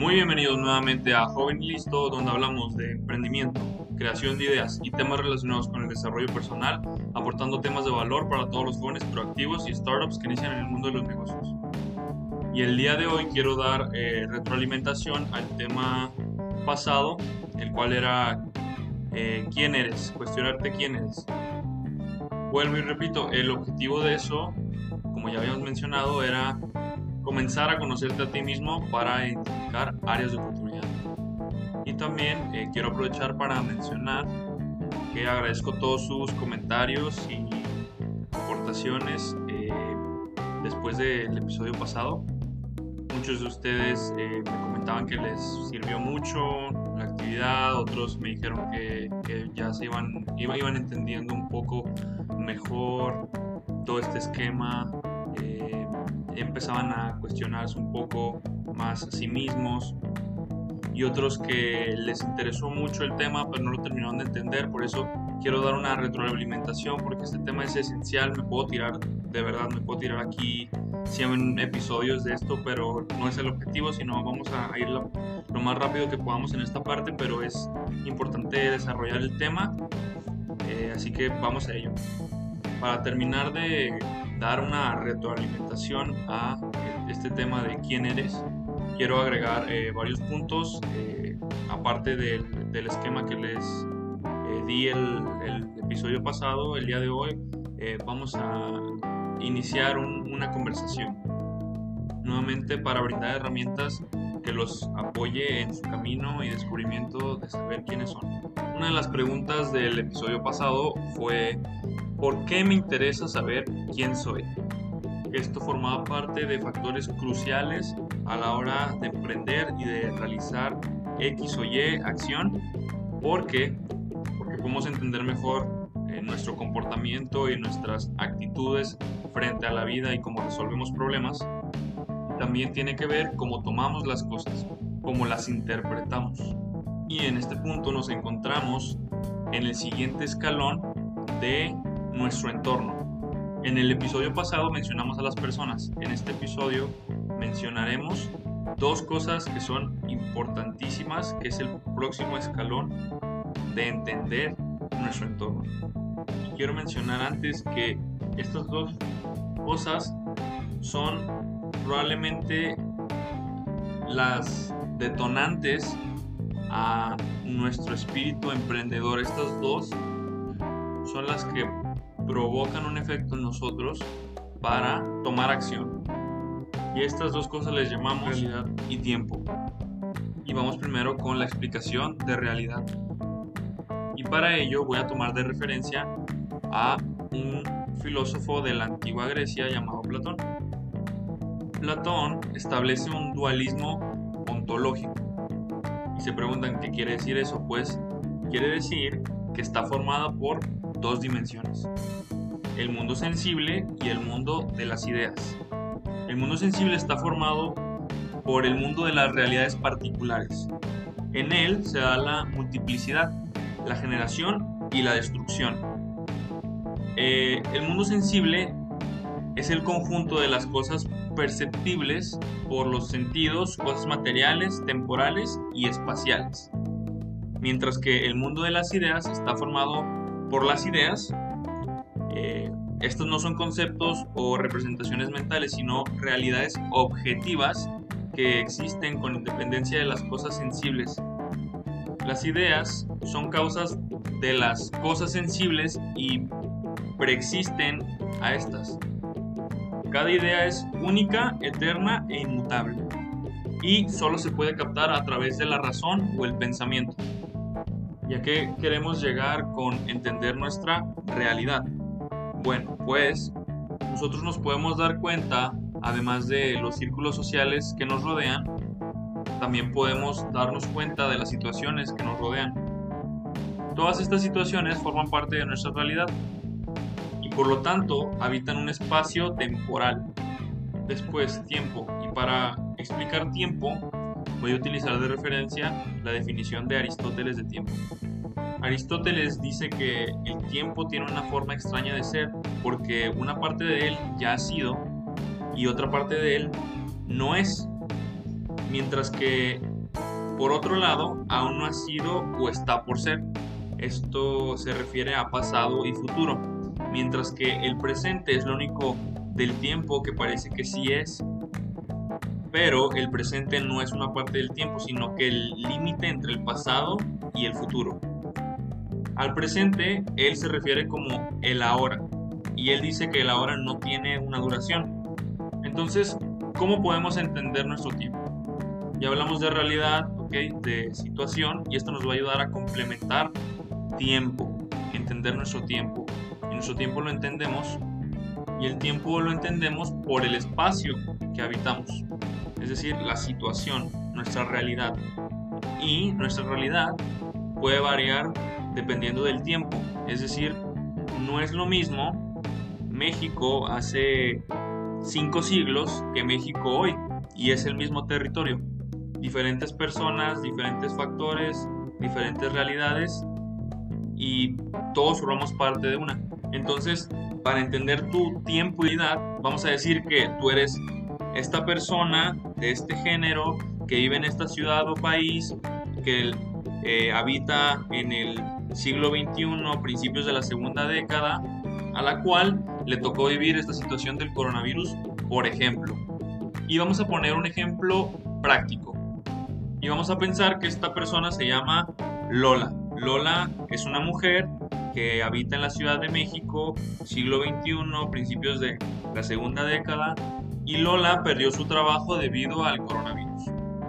Muy bienvenidos nuevamente a Joven y Listo, donde hablamos de emprendimiento, creación de ideas y temas relacionados con el desarrollo personal, aportando temas de valor para todos los jóvenes proactivos y startups que inician en el mundo de los negocios. Y el día de hoy quiero dar eh, retroalimentación al tema pasado, el cual era eh, quién eres, cuestionarte quién eres. Vuelvo y repito, el objetivo de eso, como ya habíamos mencionado, era comenzar a conocerte a ti mismo para identificar áreas de oportunidad. Y también eh, quiero aprovechar para mencionar que agradezco todos sus comentarios y aportaciones eh, después del episodio pasado. Muchos de ustedes eh, me comentaban que les sirvió mucho la actividad, otros me dijeron que, que ya se iban, iban, entendiendo un poco mejor todo este esquema empezaban a cuestionarse un poco más a sí mismos y otros que les interesó mucho el tema pero no lo terminaron de entender, por eso quiero dar una retroalimentación porque este tema es esencial, me puedo tirar, de verdad me puedo tirar aquí 100 episodios de esto, pero no es el objetivo, sino vamos a ir lo, lo más rápido que podamos en esta parte, pero es importante desarrollar el tema, eh, así que vamos a ello. Para terminar de dar una retroalimentación a este tema de quién eres, quiero agregar eh, varios puntos, eh, aparte del, esquema que les eh, di el, episodio pasado, el día de hoy vamos a iniciar un, una conversación nuevamente para brindar herramientas que los apoye en su camino y descubrimiento de saber quiénes son. Una de las preguntas del episodio pasado fue ¿por qué me interesa saber quién soy? Esto formaba parte de factores cruciales a la hora de emprender y de realizar X o Y acción. ¿Por qué? Porque podemos entender mejor eh, nuestro comportamiento y nuestras actitudes frente a la vida y cómo resolvemos problemas. También tiene que ver cómo tomamos las cosas, cómo las interpretamos. Y en este punto nos encontramos en el siguiente escalón de nuestro entorno. En el episodio pasado mencionamos a las personas. En este episodio mencionaremos dos cosas que son importantísimas, que es el próximo escalón de entender nuestro entorno. Quiero mencionar antes que estas dos cosas son probablemente las detonantes a nuestro espíritu emprendedor. Estas dos son las que provocan un efecto en nosotros para tomar acción. Y estas dos cosas les llamamos realidad y tiempo. Y vamos primero con la explicación de realidad. Y para ello voy a tomar de referencia a un filósofo de la antigua Grecia llamado Platón. Platón establece un dualismo ontológico. Y se preguntan qué quiere decir eso. Pues quiere decir que está formada por dos dimensiones, el mundo sensible y el mundo de las ideas. El mundo sensible está formado por el mundo de las realidades particulares. En él se da la multiplicidad, la generación y la destrucción. Eh, el mundo sensible es el conjunto de las cosas perceptibles por los sentidos, cosas materiales, temporales y espaciales. Mientras que el mundo de las ideas está formado por las ideas. Eh, estos no son conceptos o representaciones mentales, sino realidades objetivas que existen con independencia de las cosas sensibles. Las ideas son causas de las cosas sensibles y preexisten a estas. Cada idea es única, eterna e inmutable y solo se puede captar a través de la razón o el pensamiento ya que queremos llegar con entender nuestra realidad. Bueno, pues nosotros nos podemos dar cuenta, además de los círculos sociales que nos rodean, también podemos darnos cuenta de las situaciones que nos rodean. Todas estas situaciones forman parte de nuestra realidad y por lo tanto habitan un espacio temporal. Después, tiempo. Y para explicar tiempo, voy a utilizar de referencia la definición de Aristóteles de tiempo. Aristóteles dice que el tiempo tiene una forma extraña de ser porque una parte de él ya ha sido y otra parte de él no es, mientras que Por otro lado, aún no ha sido o está por ser. Esto se refiere a pasado y futuro, mientras que el presente es lo único del tiempo que parece que sí es, pero el presente no es una parte del tiempo, sino que el límite entre el pasado y el futuro. Al presente, él se refiere como el ahora, y él dice que el ahora no tiene una duración. Entonces, ¿cómo podemos entender nuestro tiempo? Ya hablamos de realidad, de situación, y esto nos va a ayudar a complementar tiempo, entender nuestro tiempo. Y nuestro tiempo lo entendemos, y el tiempo lo entendemos por el espacio que habitamos es decir, la situación, nuestra realidad. Y nuestra realidad puede variar dependiendo del tiempo, es decir, no es lo mismo México hace cinco siglos que México hoy, y es el mismo territorio. Diferentes personas, diferentes factores, diferentes realidades, y todos formamos parte de una. Entonces, para entender tu tiempo y edad, vamos a decir que tú eres esta persona de este género que vive en esta ciudad o país, que eh, habita en el siglo XXI, principios de la segunda década, a la cual le tocó vivir esta situación del coronavirus, por ejemplo. Y vamos a poner un ejemplo práctico. Y vamos a pensar que esta persona se llama Lola. Lola es una mujer que habita en la Ciudad de México, siglo XXI, principios de la segunda década, y Lola perdió su trabajo debido al coronavirus.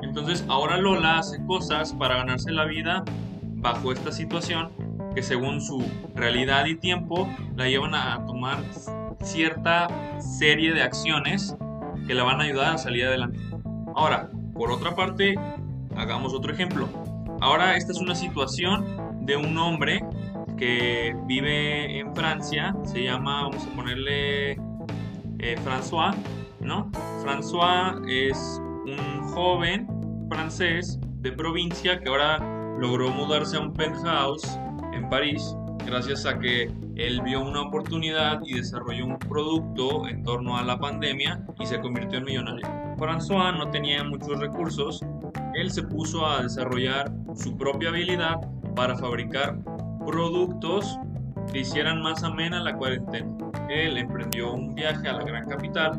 Entonces ahora Lola hace cosas para ganarse la vida bajo esta situación que según su realidad y tiempo la llevan a tomar cierta serie de acciones que la van a ayudar a salir adelante. Ahora, por otra parte, hagamos otro ejemplo. Ahora esta es una situación de un hombre que vive en Francia, se llama, vamos a ponerle eh, François, ¿no? François es un joven francés de provincia que ahora logró mudarse a un penthouse en París gracias a que él vio una oportunidad y desarrolló un producto en torno a la pandemia y se convirtió en millonario. François no tenía muchos recursos, él se puso a desarrollar su propia habilidad para fabricar productos que hicieran más amena la cuarentena. Él emprendió un viaje a la gran capital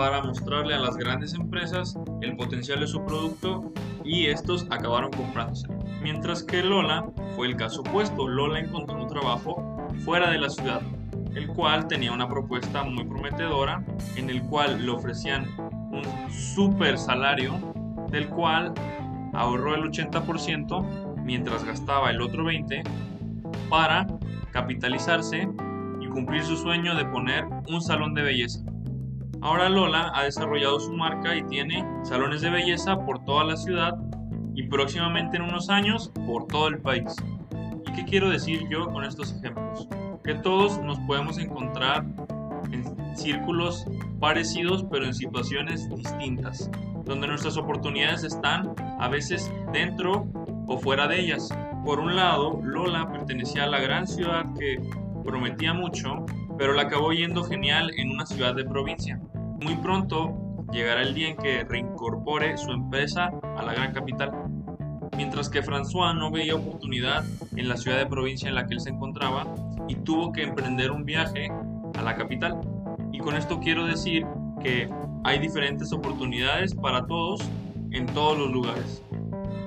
para mostrarle a las grandes empresas el potencial de su producto y estos acabaron comprándose. Mientras que Lola fue el caso opuesto, Lola encontró un trabajo fuera de la ciudad, el cual tenía una propuesta muy prometedora, en el cual le ofrecían un super salario, del cual ahorró el 80% mientras gastaba el otro 20% para capitalizarse y cumplir su sueño de poner un salón de belleza. Ahora Lola ha desarrollado su marca y tiene salones de belleza por toda la ciudad y próximamente en unos años por todo el país. ¿Y qué quiero decir yo con estos ejemplos? Que todos nos podemos encontrar en círculos parecidos pero en situaciones distintas, donde nuestras oportunidades están a veces dentro o fuera de ellas. Por un lado, Lola pertenecía a la gran ciudad que prometía mucho, pero la acabó yendo genial en una ciudad de provincia. Muy pronto llegará el día en que reincorpore su empresa a la gran capital. Mientras que François no veía oportunidad en la ciudad de provincia en la que él se encontraba y tuvo que emprender un viaje a la capital. Y con esto quiero decir que hay diferentes oportunidades para todos en todos los lugares.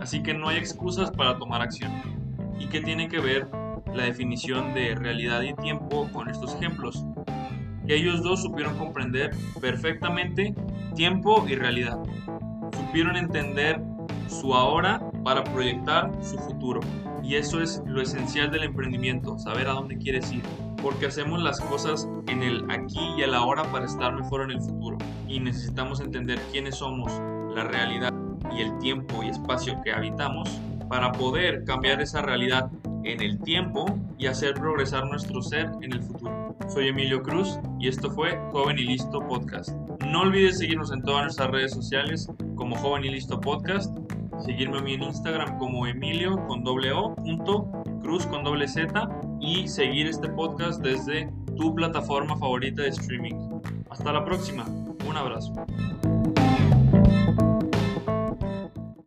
Así que no hay excusas para tomar acción. ¿Y qué tiene que ver la definición de realidad y tiempo con estos ejemplos? Que ellos dos supieron comprender perfectamente tiempo y realidad. Supieron entender su ahora para proyectar su futuro. Y eso es lo esencial del emprendimiento, saber a dónde quieres ir. Porque hacemos las cosas en el aquí y el ahora para estar mejor en el futuro. Y necesitamos entender quiénes somos, la realidad y el tiempo y espacio que habitamos para poder cambiar esa realidad en el tiempo y hacer progresar nuestro ser en el futuro. Soy Emilio Cruz y esto fue Joven y Listo Podcast. No olvides seguirnos en todas nuestras redes sociales como Joven y Listo Podcast, seguirme a mí en Instagram como Emilio con doble O, punto, Cruz con doble Z y seguir este podcast desde tu plataforma favorita de streaming. Hasta la próxima, un abrazo.